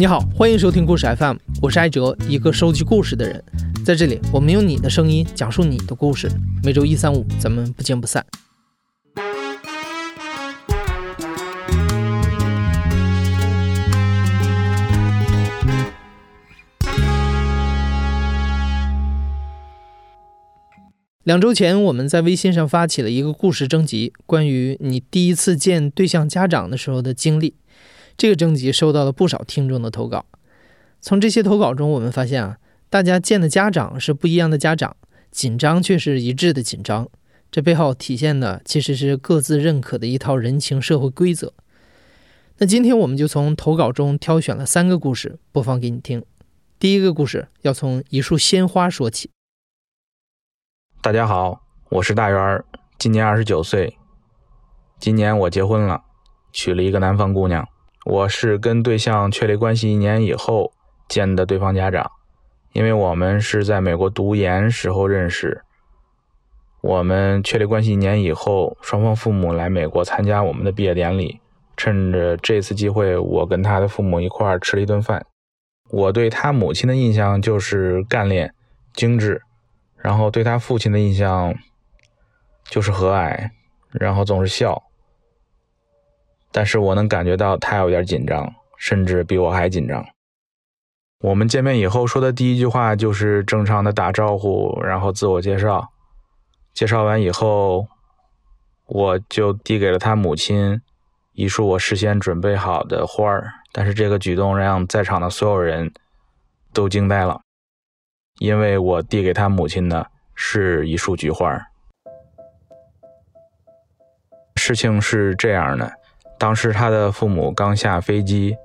你好，欢迎收听故事 FM，我是艾哲，一个收集故事的人。在这里，我们用你的声音讲述你的故事。每周一、三、五，咱们不见不散。两周前，我们在微信上发起了一个故事征集，关于你第一次见对象家长的时候的经历。这个征集收到了不少听众的投稿，从这些投稿中，我们发现啊，大家见的家长是不一样的家长，紧张却是一致的紧张。这背后体现的其实是各自认可的一套人情社会规则。那今天我们就从投稿中挑选了三个故事播放给你听。第一个故事要从一束鲜花说起。大家好，我是大元儿，今年二十九岁，今年我结婚了，娶了一个南方姑娘。我是跟对象确立关系一年以后见的对方家长，因为我们是在美国读研时候认识。我们确立关系一年以后，双方父母来美国参加我们的毕业典礼，趁着这次机会，我跟他的父母一块儿吃了一顿饭。我对他母亲的印象就是干练、精致，然后对他父亲的印象就是和蔼，然后总是笑。但是我能感觉到他有点紧张，甚至比我还紧张。我们见面以后说的第一句话就是正常的打招呼，然后自我介绍。介绍完以后，我就递给了他母亲一束我事先准备好的花儿。但是这个举动让在场的所有人都惊呆了，因为我递给他母亲的是一束菊花。事情是这样的。当时他的父母刚下飞机，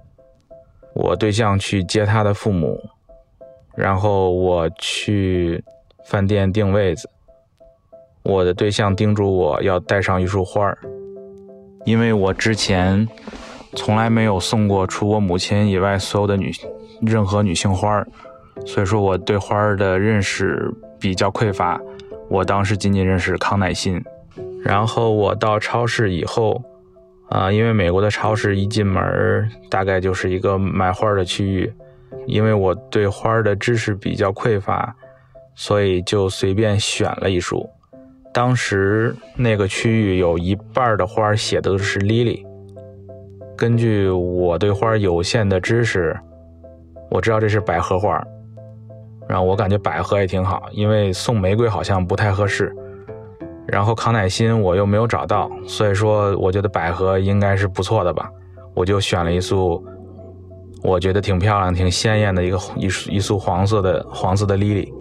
我对象去接他的父母，然后我去饭店订位子。我的对象叮嘱我要带上一束花儿，因为我之前从来没有送过除我母亲以外所有的女任何女性花儿，所以说我对花儿的认识比较匮乏。我当时仅仅认识康乃馨，然后我到超市以后。啊，因为美国的超市一进门大概就是一个买花的区域，因为我对花的知识比较匮乏，所以就随便选了一束。当时那个区域有一半的花写的是 lily。根据我对花有限的知识，我知道这是百合花，然后我感觉百合也挺好，因为送玫瑰好像不太合适。然后康乃馨我又没有找到，所以说我觉得百合应该是不错的吧，我就选了一束，我觉得挺漂亮、挺鲜艳的一个一束一束黄色的黄色的 lily，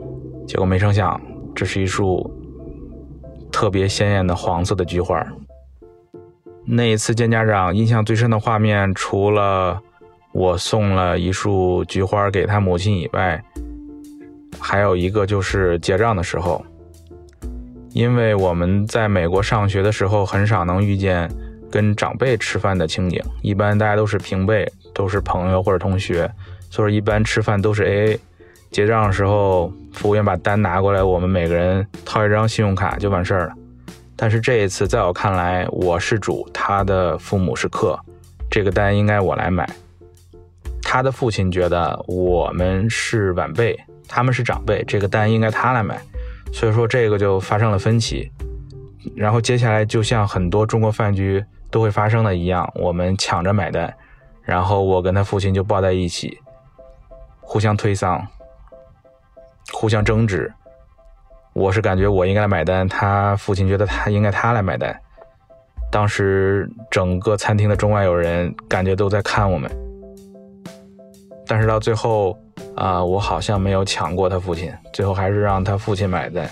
结果没成想这是一束特别鲜艳的黄色的菊花。那一次见家长，印象最深的画面，除了我送了一束菊花给他母亲以外，还有一个就是结账的时候。因为我们在美国上学的时候，很少能遇见跟长辈吃饭的情景，一般大家都是平辈，都是朋友或者同学，所以一般吃饭都是 AA。结账的时候，服务员把单拿过来，我们每个人掏一张信用卡就完事儿了。但是这一次，在我看来，我是主，他的父母是客，这个单应该我来买。他的父亲觉得我们是晚辈，他们是长辈，这个单应该他来买。所以说这个就发生了分歧，然后接下来就像很多中国饭局都会发生的一样，我们抢着买单，然后我跟他父亲就抱在一起，互相推搡，互相争执。我是感觉我应该买单，他父亲觉得他应该他来买单。当时整个餐厅的中外友人感觉都在看我们，但是到最后。啊，我好像没有抢过他父亲，最后还是让他父亲买单。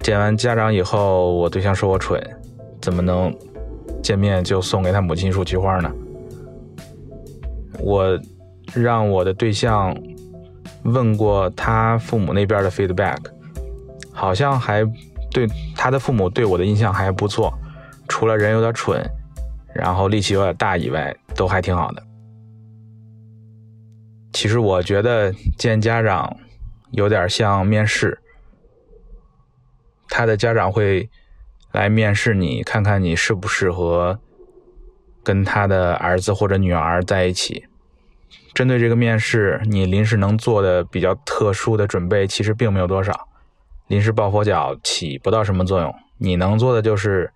见完家长以后，我对象说我蠢，怎么能见面就送给他母亲一束菊花呢？我让我的对象问过他父母那边的 feedback，好像还对他的父母对我的印象还不错，除了人有点蠢，然后力气有点大以外，都还挺好的。其实我觉得见家长有点像面试，他的家长会来面试你，看看你适不适合跟他的儿子或者女儿在一起。针对这个面试，你临时能做的比较特殊的准备其实并没有多少，临时抱佛脚起不到什么作用。你能做的就是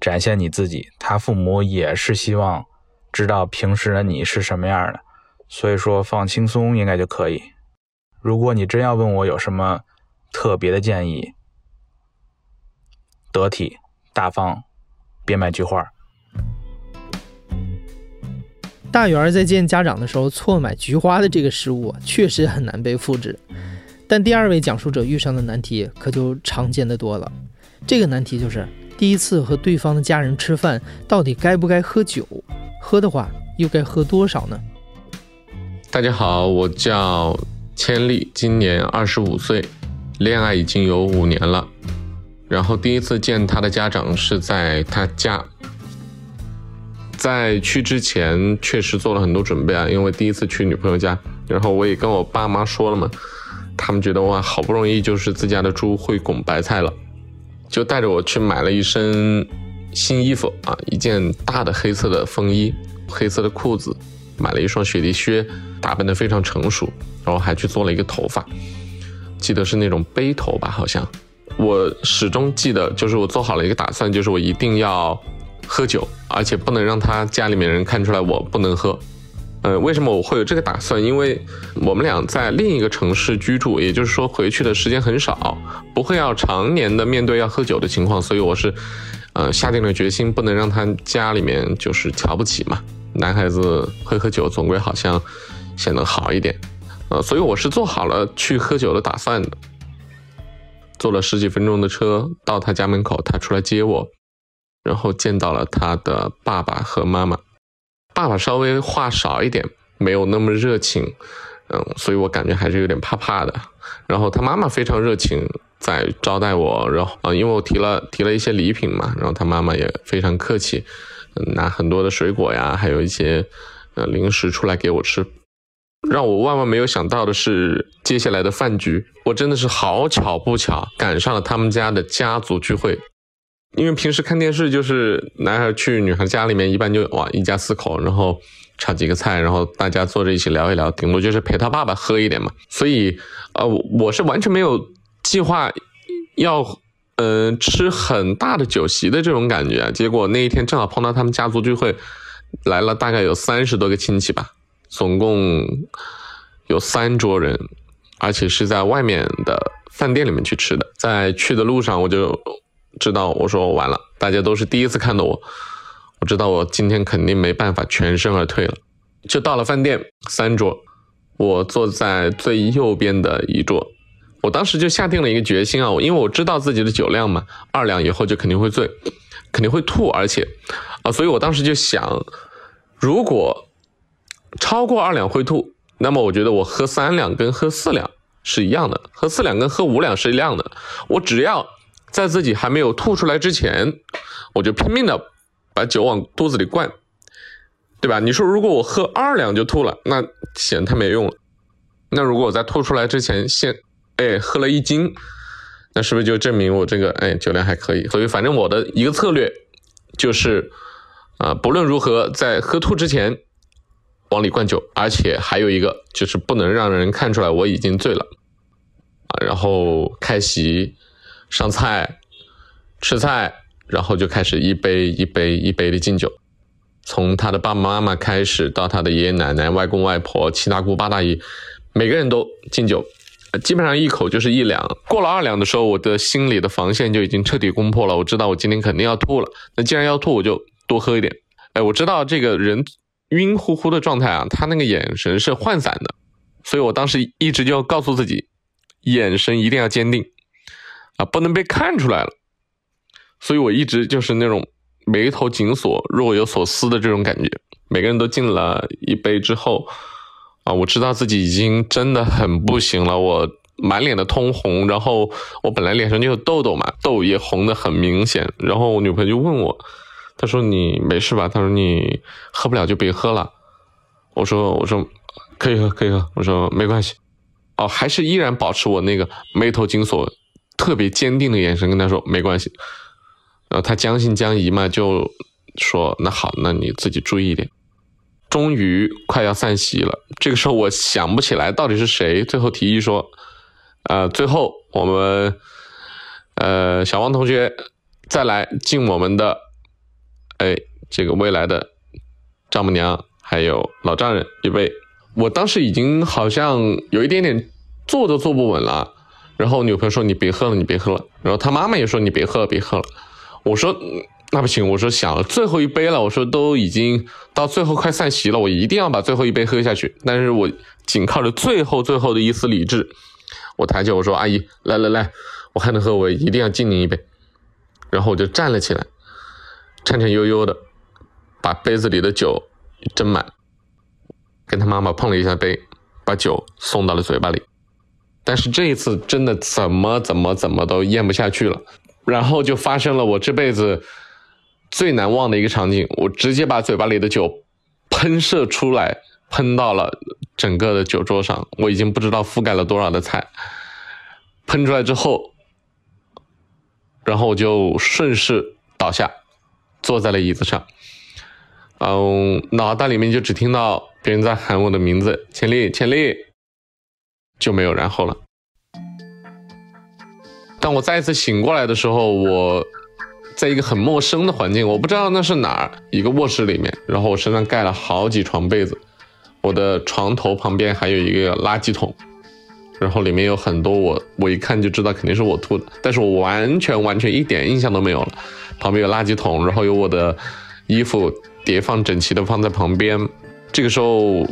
展现你自己。他父母也是希望知道平时的你是什么样的，所以说放轻松应该就可以。如果你真要问我有什么特别的建议，得体大方，别买菊花。大元在见家长的时候错买菊花的这个失误，确实很难被复制。但第二位讲述者遇上的难题可就常见的多了。这个难题就是第一次和对方的家人吃饭，到底该不该喝酒？喝的话，又该喝多少呢？大家好，我叫千丽，今年二十五岁，恋爱已经有五年了。然后第一次见他的家长是在他家。在去之前确实做了很多准备啊，因为第一次去女朋友家，然后我也跟我爸妈说了嘛，他们觉得哇，好不容易就是自家的猪会拱白菜了，就带着我去买了一身新衣服啊，一件大的黑色的风衣，黑色的裤子，买了一双雪地靴，打扮得非常成熟，然后还去做了一个头发，记得是那种背头吧，好像，我始终记得，就是我做好了一个打算，就是我一定要。喝酒，而且不能让他家里面人看出来我不能喝。呃，为什么我会有这个打算？因为我们俩在另一个城市居住，也就是说回去的时间很少，不会要常年的面对要喝酒的情况，所以我是，呃，下定了决心，不能让他家里面就是瞧不起嘛。男孩子会喝酒，总归好像显得好一点，呃，所以我是做好了去喝酒的打算的。坐了十几分钟的车到他家门口，他出来接我。然后见到了他的爸爸和妈妈，爸爸稍微话少一点，没有那么热情，嗯，所以我感觉还是有点怕怕的。然后他妈妈非常热情，在招待我，然后啊，因为我提了提了一些礼品嘛，然后他妈妈也非常客气，拿很多的水果呀，还有一些呃零食出来给我吃。让我万万没有想到的是，接下来的饭局，我真的是好巧不巧赶上了他们家的家族聚会。因为平时看电视就是男孩去女孩家里面，一般就哇一家四口，然后炒几个菜，然后大家坐着一起聊一聊，顶多就是陪他爸爸喝一点嘛。所以，呃，我我是完全没有计划要，呃，吃很大的酒席的这种感觉。结果那一天正好碰到他们家族聚会，来了大概有三十多个亲戚吧，总共有三桌人，而且是在外面的饭店里面去吃的。在去的路上我就。知道我说完了，大家都是第一次看到我，我知道我今天肯定没办法全身而退了，就到了饭店三桌，我坐在最右边的一桌，我当时就下定了一个决心啊，因为我知道自己的酒量嘛，二两以后就肯定会醉，肯定会吐，而且啊，所以我当时就想，如果超过二两会吐，那么我觉得我喝三两跟喝四两是一样的，喝四两跟喝五两是一样的，我只要。在自己还没有吐出来之前，我就拼命的把酒往肚子里灌，对吧？你说如果我喝二两就吐了，那显太没用了。那如果我在吐出来之前先，哎，喝了一斤，那是不是就证明我这个哎酒量还可以？所以反正我的一个策略就是，啊，不论如何在喝吐之前往里灌酒，而且还有一个就是不能让人看出来我已经醉了，啊，然后开席。上菜，吃菜，然后就开始一杯一杯一杯的敬酒，从他的爸爸妈妈开始，到他的爷爷奶奶、外公外婆、七大姑八大姨，每个人都敬酒，基本上一口就是一两。过了二两的时候，我的心里的防线就已经彻底攻破了。我知道我今天肯定要吐了，那既然要吐，我就多喝一点。哎，我知道这个人晕乎乎的状态啊，他那个眼神是涣散的，所以我当时一直就告诉自己，眼神一定要坚定。啊，不能被看出来了，所以我一直就是那种眉头紧锁、若有所思的这种感觉。每个人都敬了一杯之后，啊，我知道自己已经真的很不行了，我满脸的通红，然后我本来脸上就有痘痘嘛，痘也红的很明显。然后我女朋友就问我，他说你没事吧？他说你喝不了就别喝了。我说我说可以喝可以喝，我说没关系。哦，还是依然保持我那个眉头紧锁。特别坚定的眼神跟他说没关系，然后他将信将疑嘛，就说那好，那你自己注意一点。终于快要散席了，这个时候我想不起来到底是谁最后提议说，呃，最后我们，呃，小王同学再来敬我们的，哎，这个未来的丈母娘还有老丈人一杯。我当时已经好像有一点点坐都坐不稳了，然后女朋友说你别喝了，你别喝了，然后他妈妈也说你别喝了，别喝了。我说那不行，我说想了最后一杯了，我说都已经到最后快散席了，我一定要把最后一杯喝下去。但是我仅靠着最后最后的一丝理智，我抬起我说阿姨来来来，我还能喝，我一定要敬您一杯。然后我就站了起来，颤颤悠悠的把杯子里的酒斟满。跟他妈妈碰了一下杯，把酒送到了嘴巴里，但是这一次真的怎么怎么怎么都咽不下去了，然后就发生了我这辈子最难忘的一个场景，我直接把嘴巴里的酒喷射出来，喷到了整个的酒桌上，我已经不知道覆盖了多少的菜，喷出来之后，然后我就顺势倒下，坐在了椅子上，嗯，脑袋里面就只听到。别人在喊我的名字，千丽，千丽，就没有然后了。当我再一次醒过来的时候，我在一个很陌生的环境，我不知道那是哪儿，一个卧室里面，然后我身上盖了好几床被子，我的床头旁边还有一个垃圾桶，然后里面有很多我，我一看就知道肯定是我吐的，但是我完全完全一点印象都没有了。旁边有垃圾桶，然后有我的衣服叠放整齐的放在旁边。这个时候，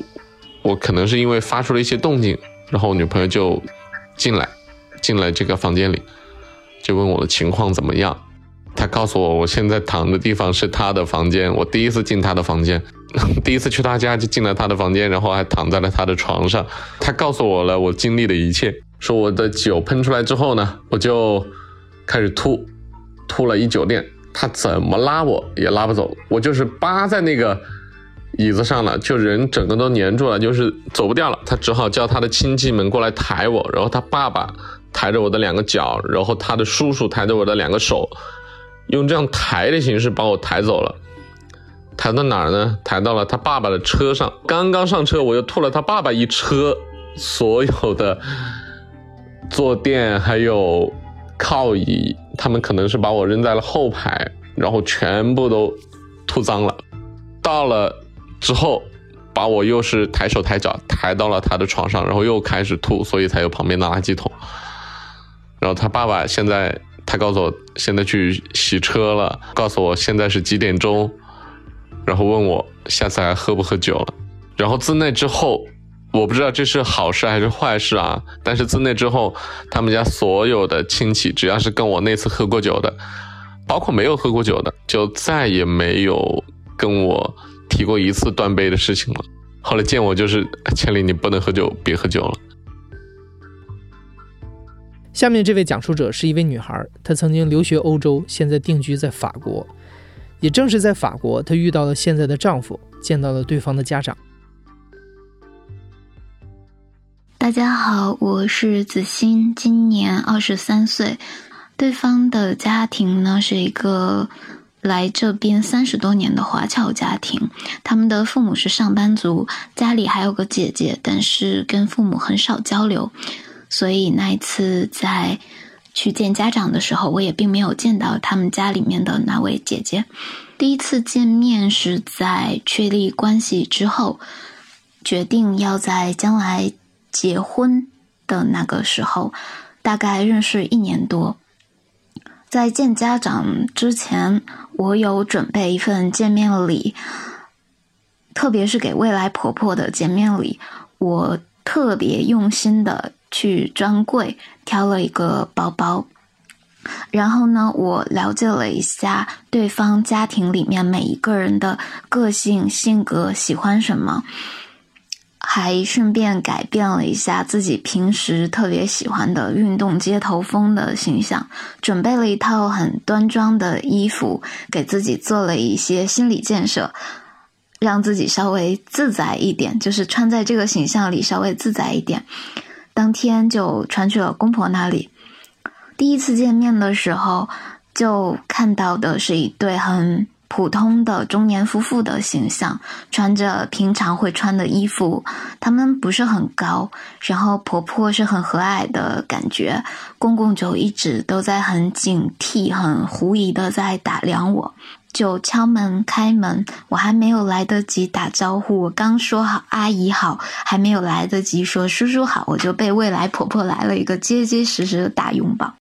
我可能是因为发出了一些动静，然后我女朋友就进来，进来这个房间里，就问我的情况怎么样。她告诉我，我现在躺的地方是她的房间。我第一次进她的房间，第一次去她家就进了她的房间，然后还躺在了她的床上。她告诉我了我经历的一切，说我的酒喷出来之后呢，我就开始吐，吐了一酒店。他怎么拉我也拉不走，我就是扒在那个。椅子上了，就人整个都粘住了，就是走不掉了。他只好叫他的亲戚们过来抬我，然后他爸爸抬着我的两个脚，然后他的叔叔抬着我的两个手，用这样抬的形式把我抬走了。抬到哪儿呢？抬到了他爸爸的车上。刚刚上车，我又吐了他爸爸一车所有的坐垫还有靠椅，他们可能是把我扔在了后排，然后全部都吐脏了。到了。之后，把我又是抬手抬脚抬到了他的床上，然后又开始吐，所以才有旁边的垃圾桶。然后他爸爸现在，他告诉我现在去洗车了，告诉我现在是几点钟，然后问我下次还喝不喝酒了。然后自那之后，我不知道这是好事还是坏事啊。但是自那之后，他们家所有的亲戚，只要是跟我那次喝过酒的，包括没有喝过酒的，就再也没有跟我。提过一次断杯的事情了，后来见我就是千里，你不能喝酒，别喝酒了。下面这位讲述者是一位女孩，她曾经留学欧洲，现在定居在法国。也正是在法国，她遇到了现在的丈夫，见到了对方的家长。大家好，我是子欣，今年二十三岁，对方的家庭呢是一个。来这边三十多年的华侨家庭，他们的父母是上班族，家里还有个姐姐，但是跟父母很少交流，所以那一次在去见家长的时候，我也并没有见到他们家里面的那位姐姐。第一次见面是在确立关系之后，决定要在将来结婚的那个时候，大概认识一年多。在见家长之前，我有准备一份见面礼，特别是给未来婆婆的见面礼，我特别用心的去专柜挑了一个包包，然后呢，我了解了一下对方家庭里面每一个人的个性、性格、喜欢什么。还顺便改变了一下自己平时特别喜欢的运动街头风的形象，准备了一套很端庄的衣服，给自己做了一些心理建设，让自己稍微自在一点，就是穿在这个形象里稍微自在一点。当天就穿去了公婆那里。第一次见面的时候，就看到的是一对很普通的中年夫妇的形象，穿着平常会穿的衣服。他们不是很高，然后婆婆是很和蔼的感觉，公公就一直都在很警惕、很狐疑的在打量我。就敲门开门，我还没有来得及打招呼，我刚说好阿姨好，还没有来得及说叔叔好，我就被未来婆婆来了一个结结实实的大拥抱。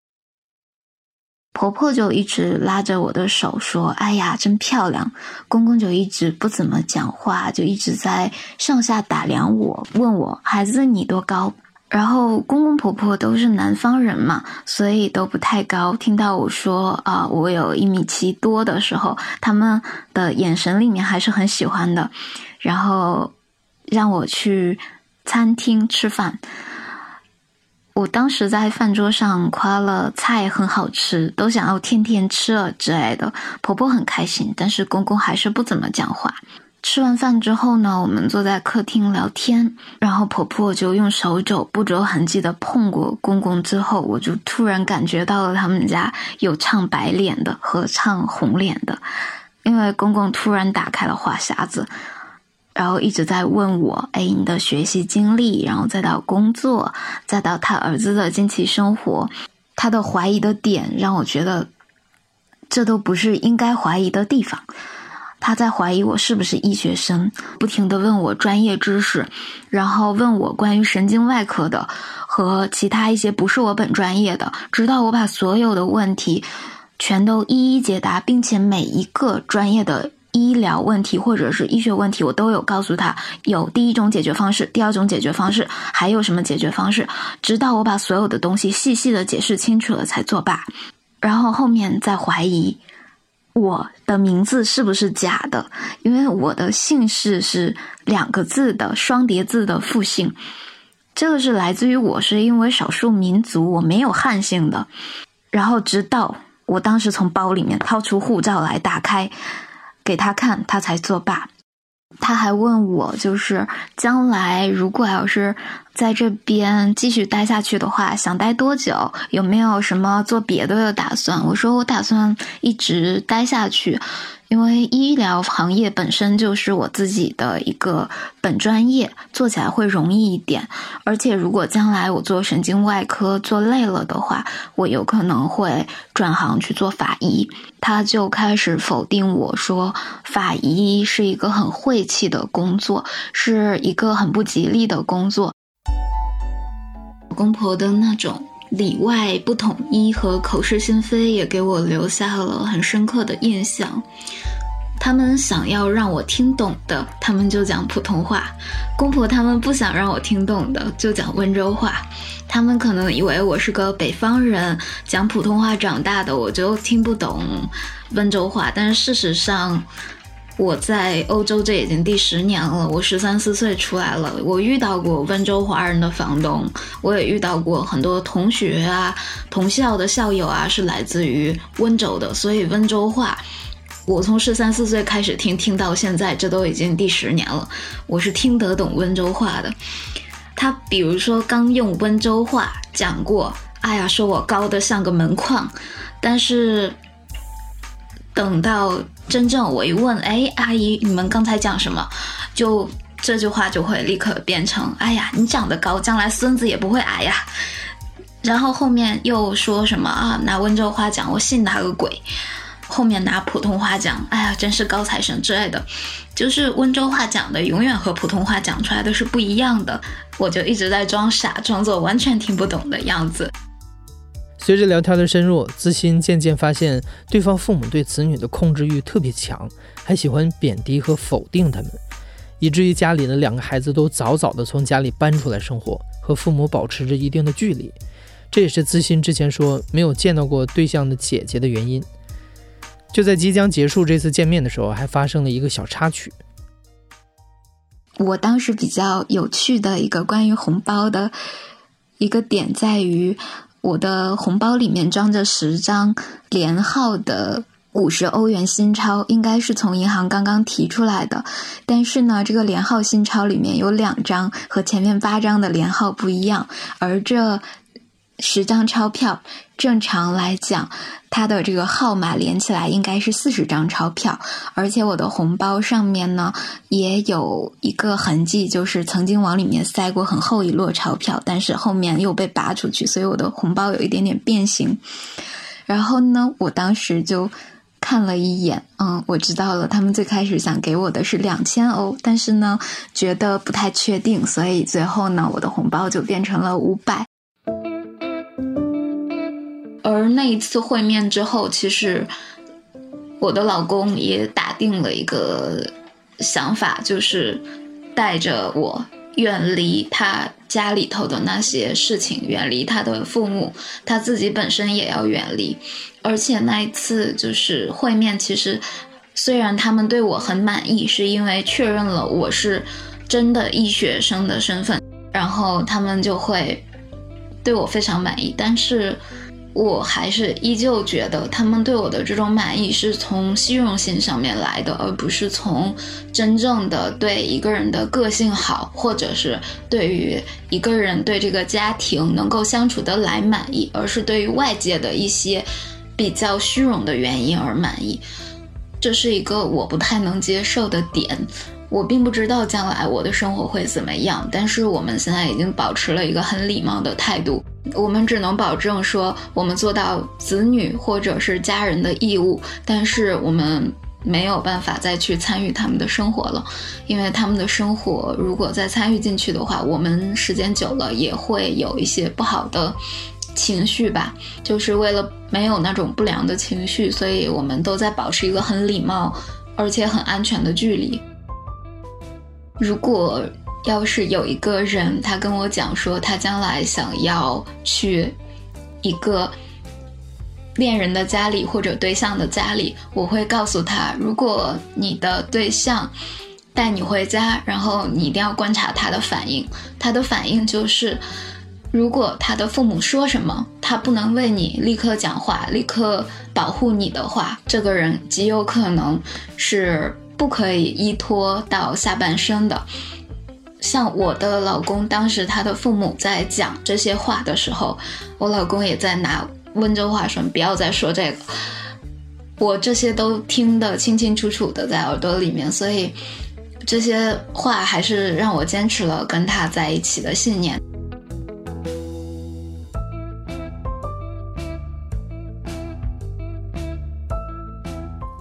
婆婆就一直拉着我的手说：“哎呀，真漂亮。”公公就一直不怎么讲话，就一直在上下打量我，问我：“孩子，你多高？”然后公公婆婆都是南方人嘛，所以都不太高。听到我说啊，我有一米七多的时候，他们的眼神里面还是很喜欢的。然后让我去餐厅吃饭，我当时在饭桌上夸了菜很好吃，都想要天天吃了之类的。婆婆很开心，但是公公还是不怎么讲话。吃完饭之后呢，我们坐在客厅聊天，然后婆婆就用手肘不着痕迹的碰过公公，之后我就突然感觉到了他们家有唱白脸的和唱红脸的，因为公公突然打开了话匣子，然后一直在问我，哎，你的学习经历，然后再到工作，再到他儿子的近期生活，他的怀疑的点让我觉得，这都不是应该怀疑的地方。他在怀疑我是不是医学生，不停的问我专业知识，然后问我关于神经外科的和其他一些不是我本专业的，直到我把所有的问题全都一一解答，并且每一个专业的医疗问题或者是医学问题，我都有告诉他有第一种解决方式，第二种解决方式，还有什么解决方式，直到我把所有的东西细细的解释清楚了才作罢，然后后面再怀疑。我的名字是不是假的？因为我的姓氏是两个字的双叠字的复姓，这个是来自于我是因为少数民族，我没有汉姓的。然后直到我当时从包里面掏出护照来打开给他看，他才作罢。他还问我，就是将来如果要是在这边继续待下去的话，想待多久？有没有什么做别的的打算？我说我打算一直待下去。因为医疗行业本身就是我自己的一个本专业，做起来会容易一点。而且，如果将来我做神经外科做累了的话，我有可能会转行去做法医。他就开始否定我说，法医是一个很晦气的工作，是一个很不吉利的工作。公婆的那种。里外不统一和口是心非也给我留下了很深刻的印象。他们想要让我听懂的，他们就讲普通话；公婆他们不想让我听懂的，就讲温州话。他们可能以为我是个北方人，讲普通话长大的，我就听不懂温州话。但是事实上，我在欧洲这已经第十年了，我十三四岁出来了，我遇到过温州华人的房东，我也遇到过很多同学啊、同校的校友啊，是来自于温州的，所以温州话，我从十三四岁开始听，听到现在，这都已经第十年了，我是听得懂温州话的。他比如说刚用温州话讲过，哎呀，说我高的像个门框，但是。等到真正我一问，哎，阿姨，你们刚才讲什么？就这句话就会立刻变成，哎呀，你长得高，将来孙子也不会矮呀。然后后面又说什么啊？拿温州话讲，我信他个鬼。后面拿普通话讲，哎呀，真是高材生之类的。就是温州话讲的永远和普通话讲出来的是不一样的。我就一直在装傻，装作完全听不懂的样子。随着聊天的深入，资欣渐渐发现，对方父母对子女的控制欲特别强，还喜欢贬低和否定他们，以至于家里的两个孩子都早早的从家里搬出来生活，和父母保持着一定的距离。这也是资欣之前说没有见到过对象的姐姐的原因。就在即将结束这次见面的时候，还发生了一个小插曲。我当时比较有趣的一个关于红包的一个点在于。我的红包里面装着十张连号的五十欧元新钞，应该是从银行刚刚提出来的。但是呢，这个连号新钞里面有两张和前面八张的连号不一样，而这十张钞票，正常来讲，它的这个号码连起来应该是四十张钞票，而且我的红包上面呢也有一个痕迹，就是曾经往里面塞过很厚一摞钞票，但是后面又被拔出去，所以我的红包有一点点变形。然后呢，我当时就看了一眼，嗯，我知道了，他们最开始想给我的是两千欧，但是呢，觉得不太确定，所以最后呢，我的红包就变成了五百。而那一次会面之后，其实我的老公也打定了一个想法，就是带着我远离他家里头的那些事情，远离他的父母，他自己本身也要远离。而且那一次就是会面，其实虽然他们对我很满意，是因为确认了我是真的医学生的身份，然后他们就会对我非常满意，但是。我还是依旧觉得他们对我的这种满意是从虚荣心上面来的，而不是从真正的对一个人的个性好，或者是对于一个人对这个家庭能够相处得来满意，而是对于外界的一些比较虚荣的原因而满意。这是一个我不太能接受的点。我并不知道将来我的生活会怎么样，但是我们现在已经保持了一个很礼貌的态度。我们只能保证说，我们做到子女或者是家人的义务，但是我们没有办法再去参与他们的生活了，因为他们的生活如果再参与进去的话，我们时间久了也会有一些不好的情绪吧。就是为了没有那种不良的情绪，所以我们都在保持一个很礼貌而且很安全的距离。如果要是有一个人，他跟我讲说他将来想要去一个恋人的家里或者对象的家里，我会告诉他：如果你的对象带你回家，然后你一定要观察他的反应。他的反应就是，如果他的父母说什么，他不能为你立刻讲话、立刻保护你的话，这个人极有可能是。不可以依托到下半生的，像我的老公，当时他的父母在讲这些话的时候，我老公也在拿温州话说：“不要再说这个。”我这些都听得清清楚楚的在耳朵里面，所以这些话还是让我坚持了跟他在一起的信念。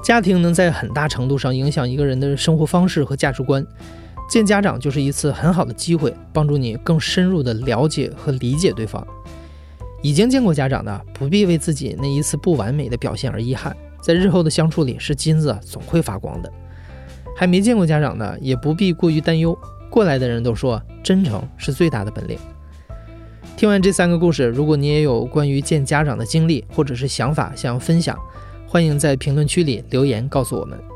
家庭能在很大程度上影响一个人的生活方式和价值观，见家长就是一次很好的机会，帮助你更深入的了解和理解对方。已经见过家长的，不必为自己那一次不完美的表现而遗憾，在日后的相处里，是金子总会发光的。还没见过家长的，也不必过于担忧。过来的人都说，真诚是最大的本领。听完这三个故事，如果你也有关于见家长的经历或者是想法想要分享。欢迎在评论区里留言告诉我们。